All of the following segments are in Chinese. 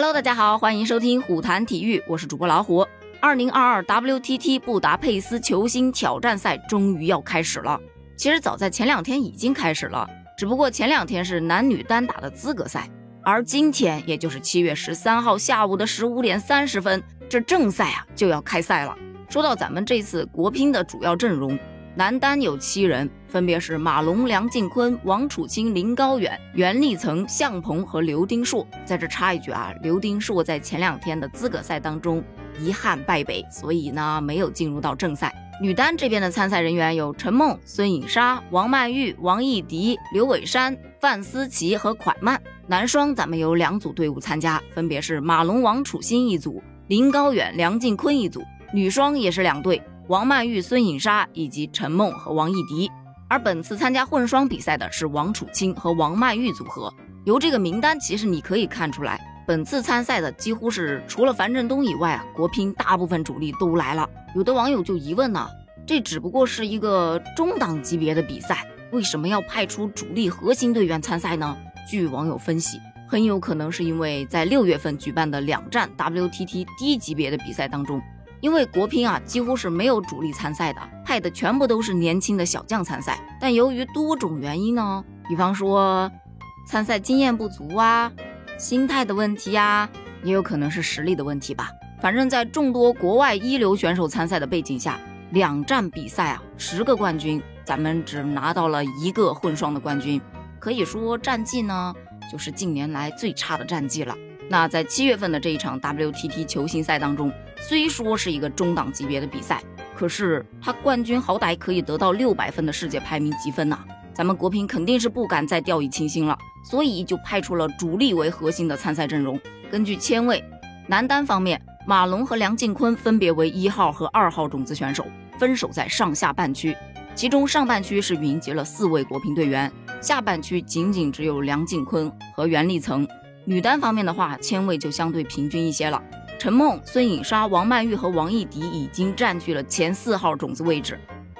Hello，大家好，欢迎收听虎谈体育，我是主播老虎。二零二二 WTT 布达佩斯球星挑战赛终于要开始了。其实早在前两天已经开始了，只不过前两天是男女单打的资格赛，而今天也就是七月十三号下午的十五点三十分，这正赛啊就要开赛了。说到咱们这次国乒的主要阵容。男单有七人，分别是马龙、梁靖昆、王楚钦、林高远、袁立岑、向鹏和刘丁硕。在这插一句啊，刘丁硕在前两天的资格赛当中遗憾败北，所以呢没有进入到正赛。女单这边的参赛人员有陈梦、孙颖莎、王曼玉、王艺迪、刘伟珊、范思琪和蒯曼。男双咱们有两组队伍参加，分别是马龙、王楚钦一组，林高远、梁靖昆一组。女双也是两队。王曼玉、孙颖莎以及陈梦和王艺迪，而本次参加混双比赛的是王楚钦和王曼玉组合。由这个名单，其实你可以看出来，本次参赛的几乎是除了樊振东以外啊，国乒大部分主力都来了。有的网友就疑问呢，这只不过是一个中档级别的比赛，为什么要派出主力核心队员参赛呢？据网友分析，很有可能是因为在六月份举办的两站 WTT 低级别的比赛当中。因为国乒啊几乎是没有主力参赛的，派的全部都是年轻的小将参赛。但由于多种原因呢，比方说参赛经验不足啊、心态的问题呀，也有可能是实力的问题吧。反正，在众多国外一流选手参赛的背景下，两站比赛啊，十个冠军，咱们只拿到了一个混双的冠军，可以说战绩呢就是近年来最差的战绩了。那在七月份的这一场 WTT 球星赛当中，虽说是一个中档级别的比赛，可是他冠军好歹可以得到六百分的世界排名积分呐。咱们国乒肯定是不敢再掉以轻心了，所以就派出了主力为核心的参赛阵容。根据签位，男单方面，马龙和梁靖昆分别为一号和二号种子选手，分守在上下半区。其中上半区是云集了四位国乒队员，下半区仅仅只有梁靖昆和袁立岑。女单方面的话，签位就相对平均一些了。陈梦、孙颖莎、王曼玉和王艺迪已经占据了前四号种子位置。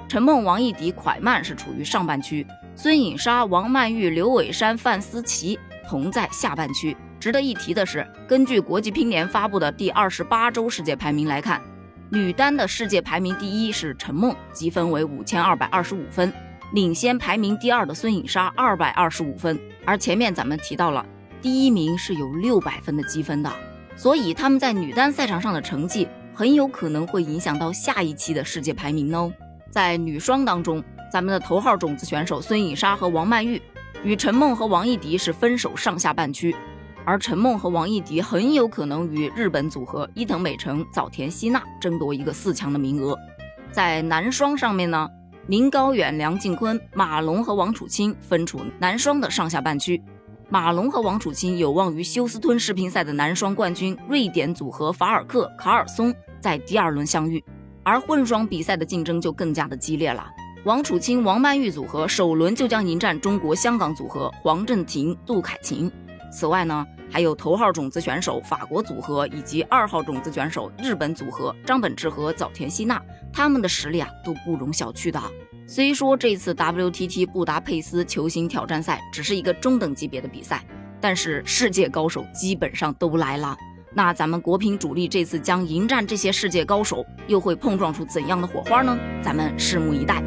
陈梦、王艺迪、蒯曼是处于上半区，孙颖莎、王曼玉、刘伟珊、范思琪同在下半区。值得一提的是，根据国际乒联发布的第二十八周世界排名来看，女单的世界排名第一是陈梦，积分为五千二百二十五分，领先排名第二的孙颖莎二百二十五分。而前面咱们提到了。第一名是有六百分的积分的，所以他们在女单赛场上的成绩很有可能会影响到下一期的世界排名哦。在女双当中，咱们的头号种子选手孙颖莎和王曼玉与陈梦和王艺迪是分守上下半区，而陈梦和王艺迪很有可能与日本组合伊藤美诚、早田希娜争夺一个四强的名额。在男双上面呢，林高远、梁靖昆、马龙和王楚钦分处男双的上下半区。马龙和王楚钦有望与休斯敦世乒赛的男双冠军瑞典组合法尔克卡尔松在第二轮相遇，而混双比赛的竞争就更加的激烈了。王楚钦王曼玉组合首轮就将迎战中国香港组合黄镇廷杜凯琴。此外呢，还有头号种子选手法国组合以及二号种子选手日本组合张本智和早田希娜，他们的实力啊都不容小觑的。虽说这次 WTT 布达佩斯球星挑战赛只是一个中等级别的比赛，但是世界高手基本上都来了。那咱们国乒主力这次将迎战这些世界高手，又会碰撞出怎样的火花呢？咱们拭目以待。